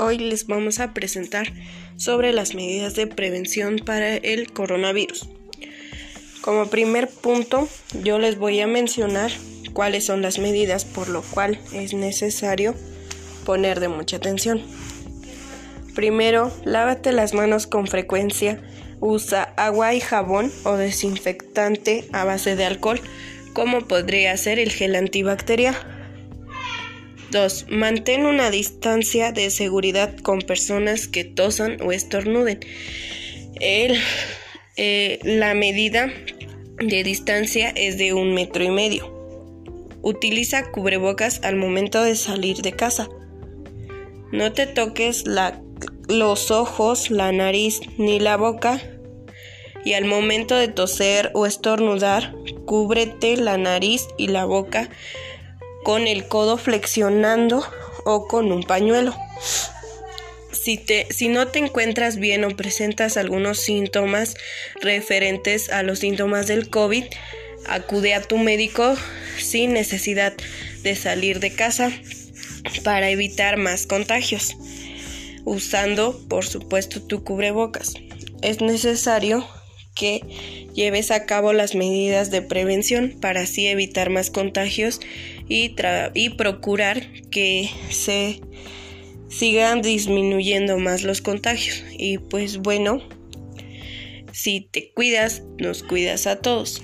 Hoy les vamos a presentar sobre las medidas de prevención para el coronavirus. Como primer punto, yo les voy a mencionar cuáles son las medidas por lo cual es necesario poner de mucha atención. Primero, lávate las manos con frecuencia, usa agua y jabón o desinfectante a base de alcohol, como podría ser el gel antibacterial. 2. Mantén una distancia de seguridad con personas que tosan o estornuden. Eh, la medida de distancia es de un metro y medio. Utiliza cubrebocas al momento de salir de casa. No te toques los ojos, la nariz ni la boca. Y al momento de toser o estornudar, cúbrete la nariz y la boca con el codo flexionando o con un pañuelo. Si, te, si no te encuentras bien o presentas algunos síntomas referentes a los síntomas del COVID, acude a tu médico sin necesidad de salir de casa para evitar más contagios, usando por supuesto tu cubrebocas. Es necesario que lleves a cabo las medidas de prevención para así evitar más contagios y, y procurar que se sigan disminuyendo más los contagios. Y pues bueno, si te cuidas, nos cuidas a todos.